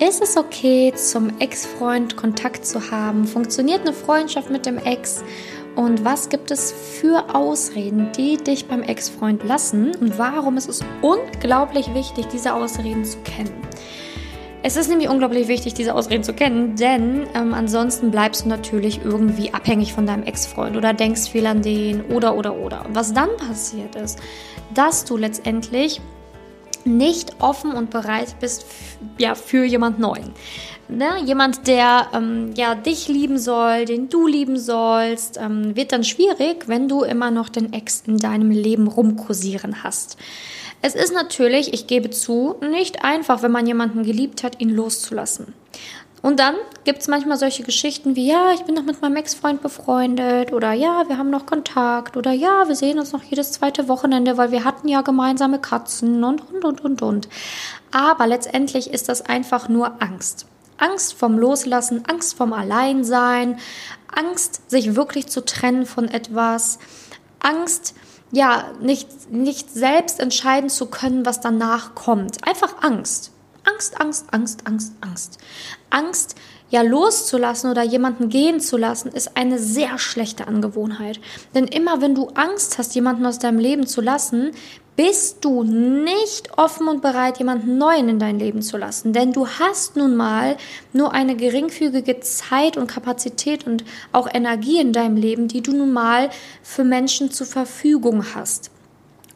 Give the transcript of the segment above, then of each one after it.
Ist es okay, zum Ex-Freund Kontakt zu haben? Funktioniert eine Freundschaft mit dem Ex? Und was gibt es für Ausreden, die dich beim Ex-Freund lassen? Und warum ist es unglaublich wichtig, diese Ausreden zu kennen? Es ist nämlich unglaublich wichtig, diese Ausreden zu kennen, denn ähm, ansonsten bleibst du natürlich irgendwie abhängig von deinem Ex-Freund oder denkst viel an den oder oder oder. Und was dann passiert ist, dass du letztendlich nicht offen und bereit bist ja, für jemand Neuen. Ne? Jemand, der ähm, ja, dich lieben soll, den du lieben sollst, ähm, wird dann schwierig, wenn du immer noch den Ex in deinem Leben rumkursieren hast. Es ist natürlich, ich gebe zu, nicht einfach, wenn man jemanden geliebt hat, ihn loszulassen. Und dann gibt es manchmal solche Geschichten wie, ja, ich bin noch mit meinem Ex-Freund befreundet oder ja, wir haben noch Kontakt oder ja, wir sehen uns noch jedes zweite Wochenende, weil wir hatten ja gemeinsame Katzen und, und, und, und, und. Aber letztendlich ist das einfach nur Angst. Angst vom Loslassen, Angst vom Alleinsein, Angst, sich wirklich zu trennen von etwas, Angst, ja, nicht, nicht selbst entscheiden zu können, was danach kommt. Einfach Angst. Angst, Angst, Angst, Angst, Angst. Angst, ja loszulassen oder jemanden gehen zu lassen, ist eine sehr schlechte Angewohnheit. Denn immer wenn du Angst hast, jemanden aus deinem Leben zu lassen, bist du nicht offen und bereit, jemanden Neuen in dein Leben zu lassen. Denn du hast nun mal nur eine geringfügige Zeit und Kapazität und auch Energie in deinem Leben, die du nun mal für Menschen zur Verfügung hast.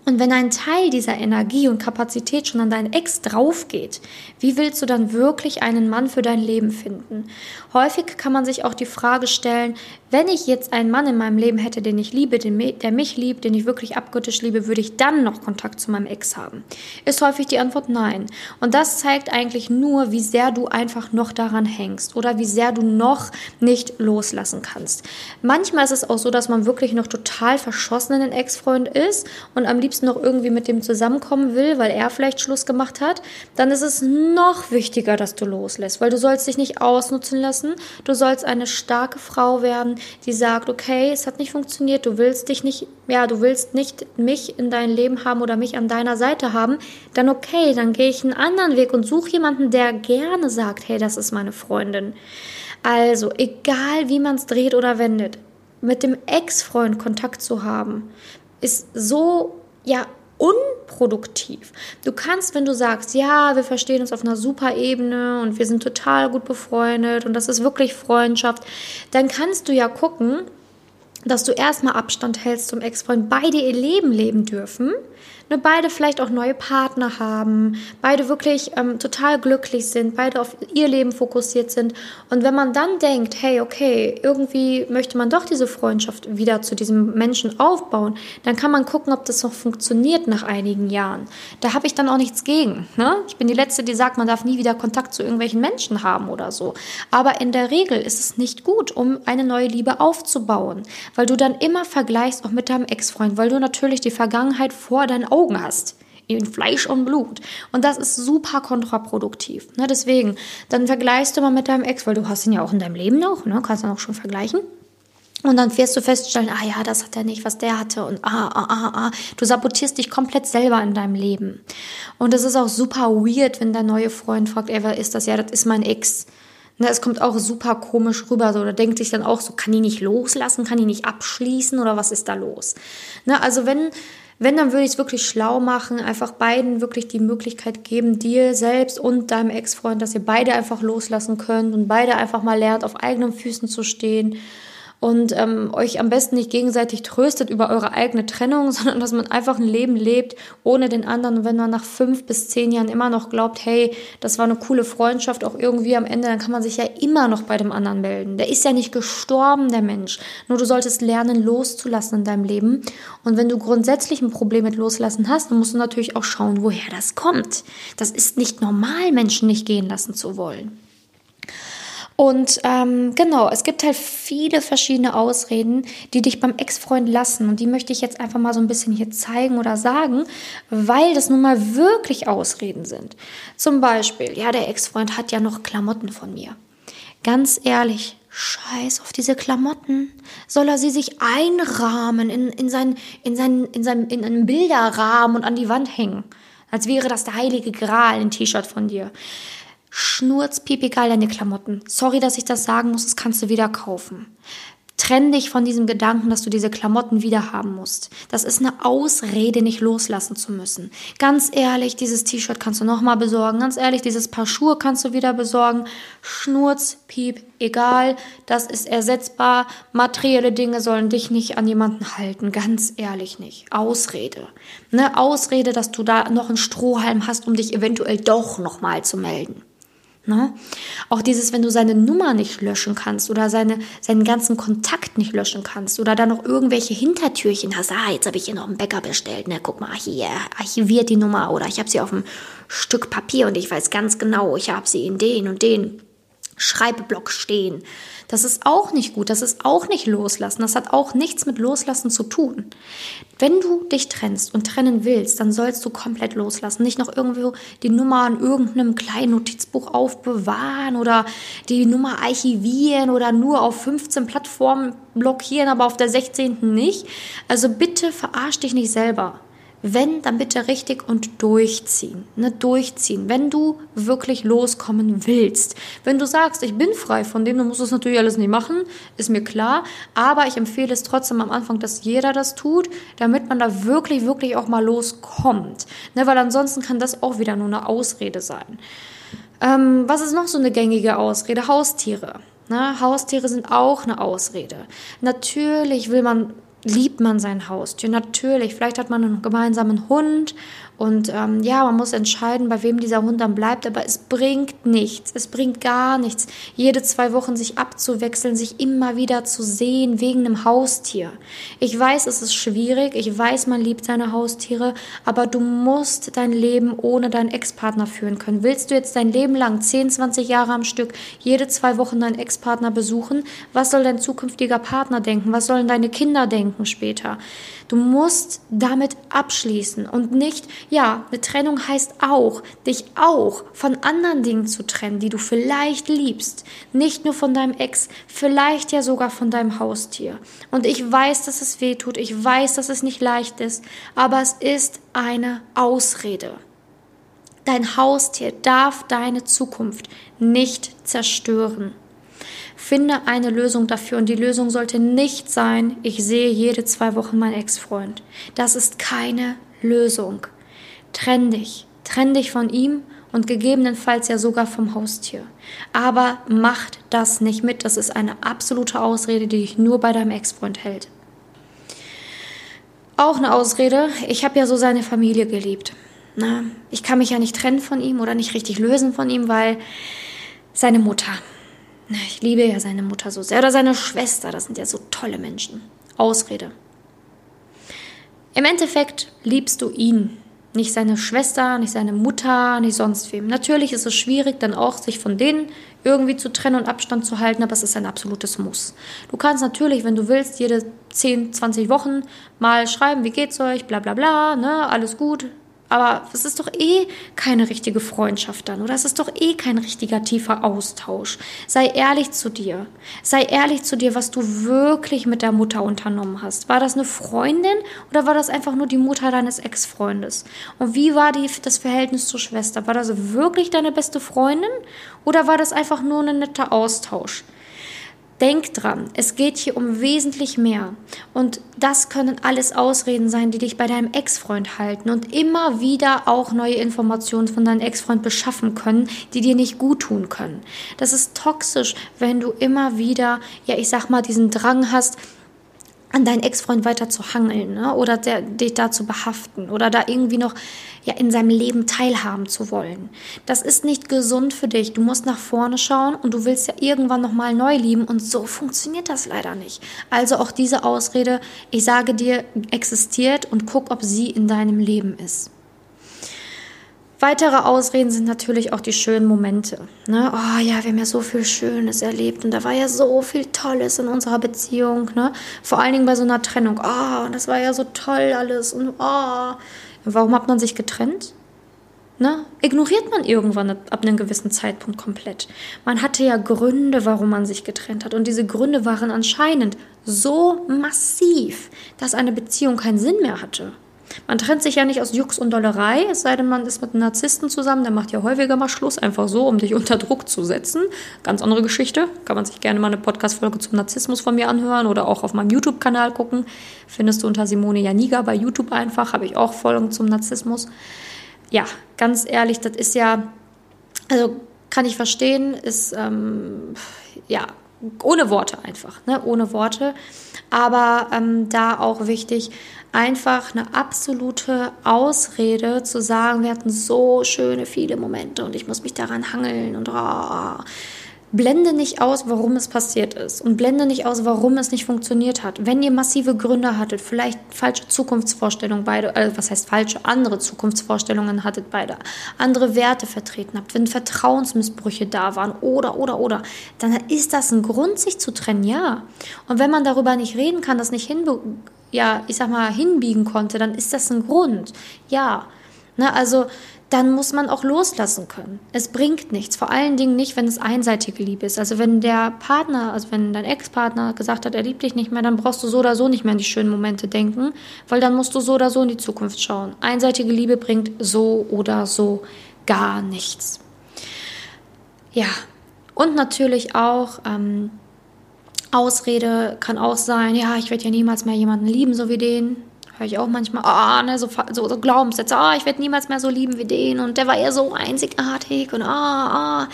Und wenn ein Teil dieser Energie und Kapazität schon an deinen Ex draufgeht, wie willst du dann wirklich einen Mann für dein Leben finden? Häufig kann man sich auch die Frage stellen, wenn ich jetzt einen Mann in meinem Leben hätte, den ich liebe, den, der mich liebt, den ich wirklich abgöttisch liebe, würde ich dann noch Kontakt zu meinem Ex haben? Ist häufig die Antwort nein. Und das zeigt eigentlich nur, wie sehr du einfach noch daran hängst oder wie sehr du noch nicht loslassen kannst. Manchmal ist es auch so, dass man wirklich noch total verschossen in den Ex-Freund ist und am liebsten noch irgendwie mit dem zusammenkommen will, weil er vielleicht Schluss gemacht hat. Dann ist es noch wichtiger, dass du loslässt, weil du sollst dich nicht ausnutzen lassen. Du sollst eine starke Frau werden, die sagt, okay, es hat nicht funktioniert, du willst dich nicht, ja, du willst nicht mich in dein Leben haben oder mich an deiner Seite haben, dann okay, dann gehe ich einen anderen Weg und suche jemanden, der gerne sagt, hey, das ist meine Freundin. Also, egal wie man es dreht oder wendet, mit dem Ex-Freund Kontakt zu haben, ist so, ja, unproduktiv. Du kannst, wenn du sagst, ja, wir verstehen uns auf einer super Ebene und wir sind total gut befreundet und das ist wirklich Freundschaft, dann kannst du ja gucken, dass du erstmal Abstand hältst zum Ex-Freund, beide ihr Leben leben dürfen ne, beide vielleicht auch neue Partner haben, beide wirklich ähm, total glücklich sind, beide auf ihr Leben fokussiert sind. Und wenn man dann denkt, hey, okay, irgendwie möchte man doch diese Freundschaft wieder zu diesem Menschen aufbauen, dann kann man gucken, ob das noch funktioniert nach einigen Jahren. Da habe ich dann auch nichts gegen. Ne? Ich bin die Letzte, die sagt, man darf nie wieder Kontakt zu irgendwelchen Menschen haben oder so. Aber in der Regel ist es nicht gut, um eine neue Liebe aufzubauen, weil du dann immer vergleichst, auch mit deinem Ex-Freund, weil du natürlich die Vergangenheit vor deinen Augen hast. In Fleisch und Blut. Und das ist super kontraproduktiv. Ne? Deswegen, dann vergleichst du mal mit deinem Ex, weil du hast ihn ja auch in deinem Leben noch, ne? kannst du auch schon vergleichen. Und dann wirst du feststellen, ah ja, das hat er nicht, was der hatte. Und ah, ah, ah, ah. Du sabotierst dich komplett selber in deinem Leben. Und es ist auch super weird, wenn dein neuer Freund fragt, ey, wer ist das? Ja, das ist mein Ex. Ne, es kommt auch super komisch rüber. So, oder denkt sich dann auch so, kann ich nicht loslassen, kann ich nicht abschließen oder was ist da los? Ne, also wenn wenn, dann würde ich es wirklich schlau machen, einfach beiden wirklich die Möglichkeit geben, dir selbst und deinem Ex-Freund, dass ihr beide einfach loslassen könnt und beide einfach mal lernt, auf eigenen Füßen zu stehen und ähm, euch am besten nicht gegenseitig tröstet über eure eigene Trennung, sondern dass man einfach ein Leben lebt ohne den anderen. Und wenn man nach fünf bis zehn Jahren immer noch glaubt, hey, das war eine coole Freundschaft, auch irgendwie am Ende, dann kann man sich ja immer noch bei dem anderen melden. Der ist ja nicht gestorben, der Mensch. Nur du solltest lernen, loszulassen in deinem Leben. Und wenn du grundsätzlich ein Problem mit Loslassen hast, dann musst du natürlich auch schauen, woher das kommt. Das ist nicht normal, Menschen nicht gehen lassen zu wollen. Und ähm, genau, es gibt halt viele verschiedene Ausreden, die dich beim Ex-Freund lassen. Und die möchte ich jetzt einfach mal so ein bisschen hier zeigen oder sagen, weil das nun mal wirklich Ausreden sind. Zum Beispiel, ja, der Ex-Freund hat ja noch Klamotten von mir. Ganz ehrlich, Scheiß auf diese Klamotten. Soll er sie sich einrahmen in, in, sein, in, sein, in, sein, in einen Bilderrahmen und an die Wand hängen? Als wäre das der heilige Gral, ein T-Shirt von dir. Schnurz, egal deine Klamotten. Sorry, dass ich das sagen muss, das kannst du wieder kaufen. Trenn dich von diesem Gedanken, dass du diese Klamotten wieder haben musst. Das ist eine Ausrede, nicht loslassen zu müssen. Ganz ehrlich, dieses T-Shirt kannst du nochmal besorgen. Ganz ehrlich, dieses Paar Schuhe kannst du wieder besorgen. Schnurz, Piep, egal. Das ist ersetzbar. Materielle Dinge sollen dich nicht an jemanden halten. Ganz ehrlich nicht. Ausrede. Ne? Ausrede, dass du da noch einen Strohhalm hast, um dich eventuell doch nochmal zu melden. Ne? Auch dieses, wenn du seine Nummer nicht löschen kannst oder seine, seinen ganzen Kontakt nicht löschen kannst oder da noch irgendwelche Hintertürchen hast. Ah, jetzt habe ich hier noch einen Bäcker bestellt. Ne? Guck mal, hier archiviert die Nummer oder ich habe sie auf einem Stück Papier und ich weiß ganz genau, ich habe sie in den und den Schreibblock stehen. Das ist auch nicht gut, das ist auch nicht loslassen, das hat auch nichts mit loslassen zu tun. Wenn du dich trennst und trennen willst, dann sollst du komplett loslassen, nicht noch irgendwo die Nummer in irgendeinem kleinen Notizbuch aufbewahren oder die Nummer archivieren oder nur auf 15 Plattformen blockieren, aber auf der 16. nicht. Also bitte verarsch dich nicht selber. Wenn, dann bitte richtig und durchziehen. Ne, durchziehen. Wenn du wirklich loskommen willst. Wenn du sagst, ich bin frei von dem, dann musst du es natürlich alles nicht machen, ist mir klar. Aber ich empfehle es trotzdem am Anfang, dass jeder das tut, damit man da wirklich, wirklich auch mal loskommt. Ne, weil ansonsten kann das auch wieder nur eine Ausrede sein. Ähm, was ist noch so eine gängige Ausrede? Haustiere. Ne, Haustiere sind auch eine Ausrede. Natürlich will man liebt man sein Haustier. Natürlich, vielleicht hat man einen gemeinsamen Hund und ähm, ja, man muss entscheiden, bei wem dieser Hund dann bleibt, aber es bringt nichts, es bringt gar nichts, jede zwei Wochen sich abzuwechseln, sich immer wieder zu sehen wegen einem Haustier. Ich weiß, es ist schwierig, ich weiß, man liebt seine Haustiere, aber du musst dein Leben ohne deinen Ex-Partner führen können. Willst du jetzt dein Leben lang, 10, 20 Jahre am Stück, jede zwei Wochen deinen Ex-Partner besuchen? Was soll dein zukünftiger Partner denken? Was sollen deine Kinder denken später? Du musst damit abschließen und nicht, ja, eine Trennung heißt auch, dich auch von anderen Dingen zu trennen, die du vielleicht liebst. Nicht nur von deinem Ex, vielleicht ja sogar von deinem Haustier. Und ich weiß, dass es weh tut, ich weiß, dass es nicht leicht ist, aber es ist eine Ausrede. Dein Haustier darf deine Zukunft nicht zerstören. Finde eine Lösung dafür und die Lösung sollte nicht sein, ich sehe jede zwei Wochen meinen Ex-Freund. Das ist keine Lösung. Trenn dich. Trenn dich von ihm und gegebenenfalls ja sogar vom Haustier. Aber macht das nicht mit. Das ist eine absolute Ausrede, die dich nur bei deinem Ex-Freund hält. Auch eine Ausrede, ich habe ja so seine Familie geliebt. Na, ich kann mich ja nicht trennen von ihm oder nicht richtig lösen von ihm, weil seine Mutter, ich liebe ja seine Mutter so sehr oder seine Schwester, das sind ja so tolle Menschen. Ausrede. Im Endeffekt liebst du ihn, nicht seine Schwester, nicht seine Mutter, nicht sonst wem. Natürlich ist es schwierig, dann auch sich von denen irgendwie zu trennen und Abstand zu halten, aber es ist ein absolutes Muss. Du kannst natürlich, wenn du willst, jede 10, 20 Wochen mal schreiben, wie geht's euch, bla bla bla, ne, alles gut, aber es ist doch eh keine richtige Freundschaft dann, oder? Es ist doch eh kein richtiger tiefer Austausch. Sei ehrlich zu dir. Sei ehrlich zu dir, was du wirklich mit der Mutter unternommen hast. War das eine Freundin oder war das einfach nur die Mutter deines Ex-Freundes? Und wie war die, das Verhältnis zur Schwester? War das wirklich deine beste Freundin oder war das einfach nur ein netter Austausch? Denk dran, es geht hier um wesentlich mehr. Und das können alles Ausreden sein, die dich bei deinem Ex-Freund halten und immer wieder auch neue Informationen von deinem Ex-Freund beschaffen können, die dir nicht gut tun können. Das ist toxisch, wenn du immer wieder, ja, ich sag mal, diesen Drang hast, an deinen Ex-Freund weiter zu hangeln ne? oder der, dich da zu behaften oder da irgendwie noch ja, in seinem Leben teilhaben zu wollen. Das ist nicht gesund für dich. Du musst nach vorne schauen und du willst ja irgendwann nochmal neu lieben und so funktioniert das leider nicht. Also auch diese Ausrede, ich sage dir, existiert und guck, ob sie in deinem Leben ist. Weitere Ausreden sind natürlich auch die schönen Momente. Ne? Oh ja, wir haben ja so viel Schönes erlebt und da war ja so viel Tolles in unserer Beziehung. Ne? Vor allen Dingen bei so einer Trennung. Oh, das war ja so toll alles. Und oh, warum hat man sich getrennt? Ne? Ignoriert man irgendwann ab einem gewissen Zeitpunkt komplett. Man hatte ja Gründe, warum man sich getrennt hat. Und diese Gründe waren anscheinend so massiv, dass eine Beziehung keinen Sinn mehr hatte. Man trennt sich ja nicht aus Jux und Dollerei, es sei denn, man ist mit einem Narzissten zusammen, der macht ja häufiger mal Schluss, einfach so, um dich unter Druck zu setzen. Ganz andere Geschichte. Kann man sich gerne mal eine Podcast-Folge zum Narzissmus von mir anhören oder auch auf meinem YouTube-Kanal gucken. Findest du unter Simone Janiga bei YouTube einfach, habe ich auch Folgen zum Narzissmus. Ja, ganz ehrlich, das ist ja, also kann ich verstehen, ist, ähm, ja, ohne Worte einfach, ne? ohne Worte. Aber ähm, da auch wichtig, einfach eine absolute Ausrede zu sagen, wir hatten so schöne, viele Momente und ich muss mich daran hangeln und oh, blende nicht aus, warum es passiert ist und blende nicht aus, warum es nicht funktioniert hat. Wenn ihr massive Gründe hattet, vielleicht falsche Zukunftsvorstellungen beide, äh, was heißt falsche, andere Zukunftsvorstellungen hattet beide, andere Werte vertreten habt, wenn Vertrauensmissbrüche da waren oder, oder, oder, dann ist das ein Grund, sich zu trennen, ja. Und wenn man darüber nicht reden kann, das nicht hin, ja, ich sag mal, hinbiegen konnte, dann ist das ein Grund, ja. Ne, also dann muss man auch loslassen können. Es bringt nichts, vor allen Dingen nicht, wenn es einseitige Liebe ist. Also wenn der Partner, also wenn dein Ex-Partner gesagt hat, er liebt dich nicht mehr, dann brauchst du so oder so nicht mehr an die schönen Momente denken, weil dann musst du so oder so in die Zukunft schauen. Einseitige Liebe bringt so oder so gar nichts. Ja, und natürlich auch ähm, Ausrede kann auch sein, ja, ich werde ja niemals mehr jemanden lieben, so wie den höre ich auch manchmal, ah, ne, so, so, so Glaubenssätze, ah, ich werde niemals mehr so lieben wie den und der war ja so einzigartig und ah, ah,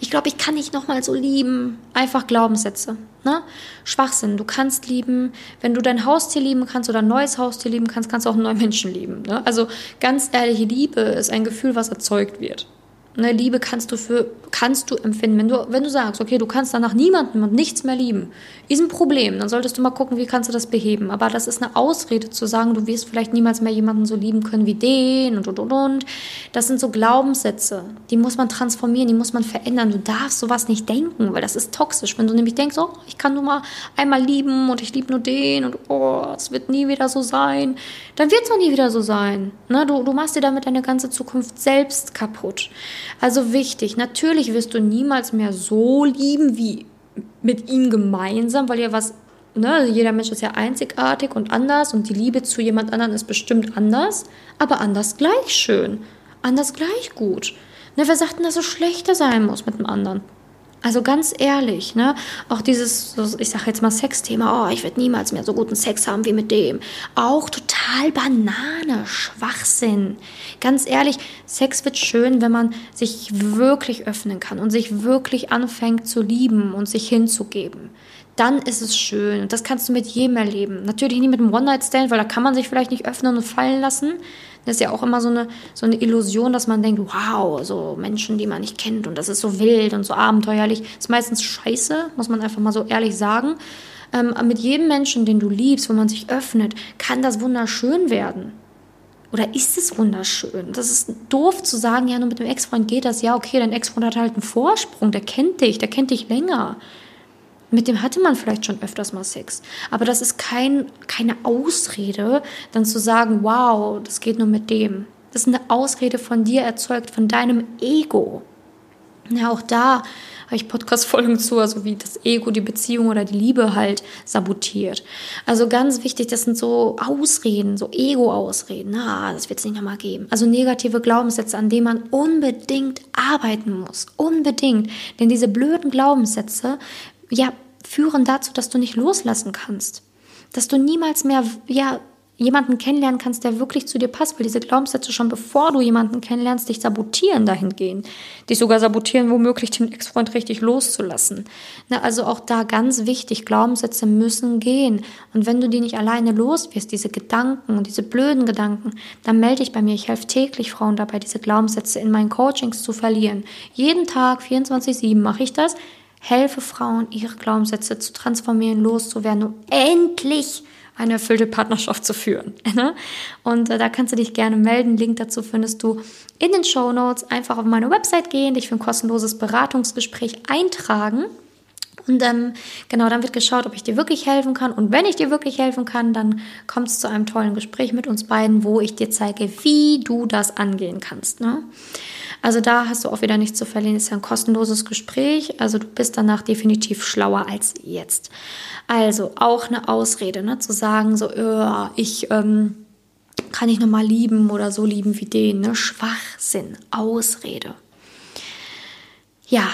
ich glaube, ich kann nicht nochmal so lieben. Einfach Glaubenssätze, ne? Schwachsinn. Du kannst lieben, wenn du dein Haustier lieben kannst oder ein neues Haustier lieben kannst, kannst du auch einen neuen Menschen lieben, ne? Also ganz ehrliche Liebe ist ein Gefühl, was erzeugt wird. Ne, Liebe kannst du für kannst du empfinden. Wenn du, wenn du sagst, okay, du kannst danach niemanden und nichts mehr lieben, ist ein Problem. Dann solltest du mal gucken, wie kannst du das beheben. Aber das ist eine Ausrede zu sagen, du wirst vielleicht niemals mehr jemanden so lieben können wie den und und und und. Das sind so Glaubenssätze. Die muss man transformieren, die muss man verändern. Du darfst sowas nicht denken, weil das ist toxisch. Wenn du nämlich denkst, oh, ich kann nur mal einmal lieben und ich liebe nur den und oh, es wird nie wieder so sein, dann wird es auch nie wieder so sein. Ne? Du, du machst dir damit deine ganze Zukunft selbst kaputt. Also wichtig, natürlich wirst du niemals mehr so lieben wie mit ihm gemeinsam, weil ja was, ne, jeder Mensch ist ja einzigartig und anders und die Liebe zu jemand anderem ist bestimmt anders, aber anders gleich schön, anders gleich gut. Ne, wer sagt denn, dass es schlechter sein muss mit dem anderen? Also ganz ehrlich, ne? Auch dieses, ich sage jetzt mal Sexthema, oh, ich werde niemals mehr so guten Sex haben wie mit dem. Auch total Banane, Schwachsinn. Ganz ehrlich, Sex wird schön, wenn man sich wirklich öffnen kann und sich wirklich anfängt zu lieben und sich hinzugeben. Dann ist es schön und das kannst du mit jedem erleben. Natürlich nicht mit einem One-Night-Stand, weil da kann man sich vielleicht nicht öffnen und fallen lassen. Das ist ja auch immer so eine, so eine Illusion, dass man denkt, wow, so Menschen, die man nicht kennt und das ist so wild und so abenteuerlich. Das ist meistens scheiße, muss man einfach mal so ehrlich sagen. Ähm, mit jedem Menschen, den du liebst, wo man sich öffnet, kann das wunderschön werden. Oder ist es wunderschön? Das ist doof zu sagen, ja, nur mit dem Ex-Freund geht das. Ja, okay, dein Ex-Freund hat halt einen Vorsprung, der kennt dich, der kennt dich länger. Mit dem hatte man vielleicht schon öfters mal Sex. Aber das ist kein, keine Ausrede, dann zu sagen, wow, das geht nur mit dem. Das ist eine Ausrede von dir erzeugt, von deinem Ego. Ja, auch da habe ich Podcast-Folgen zu, also wie das Ego die Beziehung oder die Liebe halt sabotiert. Also ganz wichtig, das sind so Ausreden, so Ego-Ausreden. Na, das wird es nicht nochmal geben. Also negative Glaubenssätze, an denen man unbedingt arbeiten muss. Unbedingt. Denn diese blöden Glaubenssätze ja, führen dazu, dass du nicht loslassen kannst. Dass du niemals mehr, ja, jemanden kennenlernen kannst, der wirklich zu dir passt, weil diese Glaubenssätze schon bevor du jemanden kennenlernst, dich sabotieren dahingehend. Dich sogar sabotieren, womöglich den Ex-Freund richtig loszulassen. Na, also auch da ganz wichtig, Glaubenssätze müssen gehen. Und wenn du die nicht alleine los wirst, diese Gedanken, diese blöden Gedanken, dann melde dich bei mir. Ich helfe täglich Frauen dabei, diese Glaubenssätze in meinen Coachings zu verlieren. Jeden Tag, 24-7 mache ich das helfe Frauen, ihre Glaubenssätze zu transformieren, loszuwerden, um endlich eine erfüllte Partnerschaft zu führen. Ne? Und äh, da kannst du dich gerne melden. Link dazu findest du in den Show Notes. Einfach auf meine Website gehen, dich für ein kostenloses Beratungsgespräch eintragen. Und ähm, genau, dann wird geschaut, ob ich dir wirklich helfen kann. Und wenn ich dir wirklich helfen kann, dann kommt es zu einem tollen Gespräch mit uns beiden, wo ich dir zeige, wie du das angehen kannst. Ne? Also da hast du auch wieder nichts zu verlieren. Es ist ja ein kostenloses Gespräch. Also du bist danach definitiv schlauer als jetzt. Also auch eine Ausrede, ne? zu sagen, so, äh, ich ähm, kann ich nochmal lieben oder so lieben wie den. Ne? Schwachsinn, Ausrede. Ja,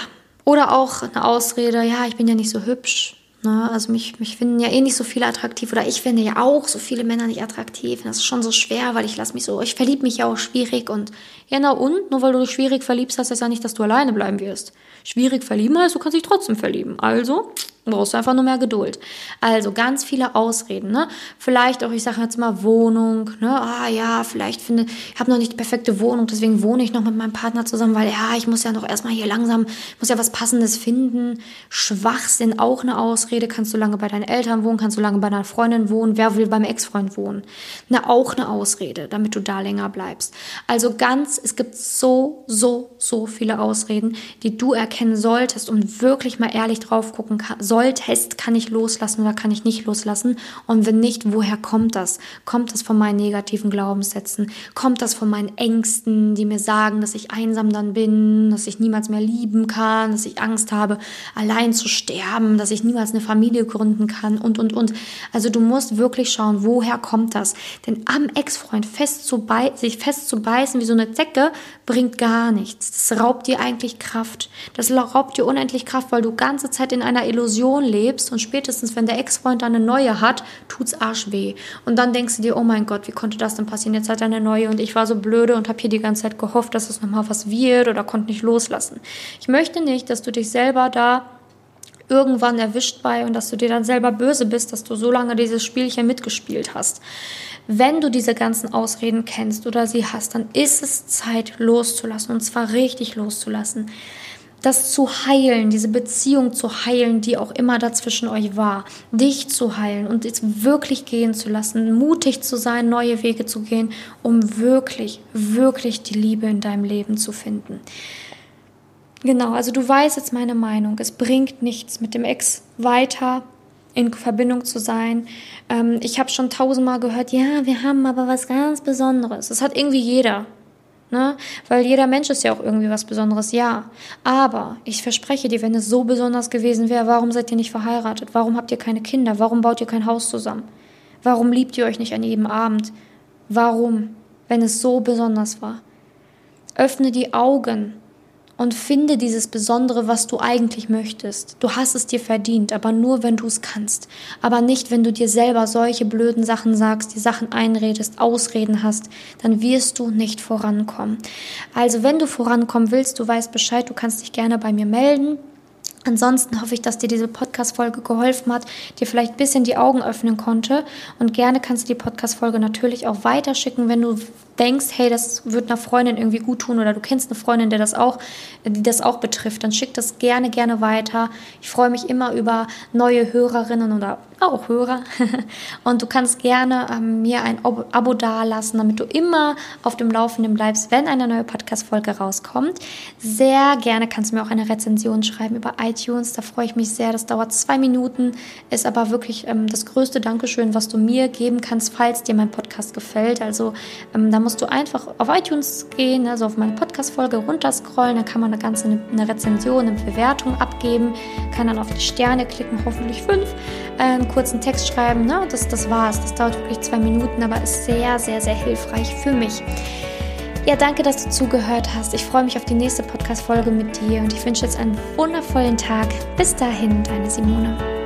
oder auch eine Ausrede, ja, ich bin ja nicht so hübsch. Ne? Also mich, mich finden ja eh nicht so viele attraktiv oder ich finde ja auch so viele Männer nicht attraktiv. Und das ist schon so schwer, weil ich lasse mich so, ich verliebe mich ja auch schwierig und ja, na und? Nur weil du dich schwierig verliebst, heißt das ja nicht, dass du alleine bleiben wirst. Schwierig verlieben heißt, du kannst dich trotzdem verlieben. Also brauchst du einfach nur mehr Geduld. Also ganz viele Ausreden, ne? Vielleicht auch, ich sage jetzt mal Wohnung, ne? Ah ja, vielleicht finde ich habe noch nicht die perfekte Wohnung, deswegen wohne ich noch mit meinem Partner zusammen, weil ja, ich muss ja noch erstmal hier langsam, muss ja was passendes finden. Schwachsinn auch eine Ausrede, kannst du lange bei deinen Eltern wohnen, kannst du lange bei deiner Freundin wohnen, wer will beim Ex-Freund wohnen? Na, auch eine Ausrede, damit du da länger bleibst. Also ganz, es gibt so so so viele Ausreden, die du erkennen solltest und wirklich mal ehrlich drauf gucken kannst solltest, kann ich loslassen oder kann ich nicht loslassen? Und wenn nicht, woher kommt das? Kommt das von meinen negativen Glaubenssätzen? Kommt das von meinen Ängsten, die mir sagen, dass ich einsam dann bin, dass ich niemals mehr lieben kann, dass ich Angst habe, allein zu sterben, dass ich niemals eine Familie gründen kann und, und, und. Also du musst wirklich schauen, woher kommt das? Denn am Ex-Freund fest zu sich festzubeißen wie so eine Zecke bringt gar nichts. Das raubt dir eigentlich Kraft. Das raubt dir unendlich Kraft, weil du ganze Zeit in einer Illusion Illusion lebst und spätestens, wenn der Ex-Freund dann eine neue hat, tut's arsch weh. Und dann denkst du dir, oh mein Gott, wie konnte das denn passieren? Jetzt hat er eine neue und ich war so blöde und habe hier die ganze Zeit gehofft, dass es nochmal was wird oder konnte nicht loslassen. Ich möchte nicht, dass du dich selber da irgendwann erwischt bei und dass du dir dann selber böse bist, dass du so lange dieses Spielchen mitgespielt hast. Wenn du diese ganzen Ausreden kennst oder sie hast, dann ist es Zeit loszulassen und zwar richtig loszulassen das zu heilen, diese Beziehung zu heilen, die auch immer dazwischen euch war, dich zu heilen und es wirklich gehen zu lassen, mutig zu sein, neue Wege zu gehen, um wirklich, wirklich die Liebe in deinem Leben zu finden. Genau, also du weißt jetzt meine Meinung. Es bringt nichts, mit dem Ex weiter in Verbindung zu sein. Ähm, ich habe schon tausendmal gehört, ja, wir haben aber was ganz Besonderes. Das hat irgendwie jeder. Ne? Weil jeder Mensch ist ja auch irgendwie was Besonderes, ja. Aber ich verspreche dir, wenn es so besonders gewesen wäre, warum seid ihr nicht verheiratet? Warum habt ihr keine Kinder? Warum baut ihr kein Haus zusammen? Warum liebt ihr euch nicht an jedem Abend? Warum, wenn es so besonders war? Öffne die Augen und finde dieses Besondere, was du eigentlich möchtest. Du hast es dir verdient, aber nur, wenn du es kannst. Aber nicht, wenn du dir selber solche blöden Sachen sagst, die Sachen einredest, Ausreden hast, dann wirst du nicht vorankommen. Also, wenn du vorankommen willst, du weißt Bescheid, du kannst dich gerne bei mir melden. Ansonsten hoffe ich, dass dir diese Podcast-Folge geholfen hat, dir vielleicht ein bisschen die Augen öffnen konnte. Und gerne kannst du die Podcast-Folge natürlich auch weiterschicken, wenn du denkst, hey, das wird einer Freundin irgendwie gut tun oder du kennst eine Freundin, der das auch, die das auch betrifft, dann schick das gerne, gerne weiter. Ich freue mich immer über neue Hörerinnen oder auch Hörer. Und du kannst gerne ähm, mir ein Abo dalassen, damit du immer auf dem Laufenden bleibst, wenn eine neue Podcast-Folge rauskommt. Sehr gerne kannst du mir auch eine Rezension schreiben über iTunes. Da freue ich mich sehr. Das dauert zwei Minuten, ist aber wirklich ähm, das größte Dankeschön, was du mir geben kannst, falls dir mein Podcast gefällt. Also ähm, da musst du einfach auf iTunes gehen, also auf meine Podcast-Folge runterscrollen. Da kann man eine ganze eine Rezension, eine Bewertung abgeben, kann dann auf die Sterne klicken, hoffentlich fünf. Ähm, kurzen Text schreiben. Ne? Das, das war's. Das dauert wirklich zwei Minuten, aber ist sehr, sehr, sehr hilfreich für mich. Ja, danke, dass du zugehört hast. Ich freue mich auf die nächste Podcast-Folge mit dir und ich wünsche jetzt einen wundervollen Tag. Bis dahin, deine Simone.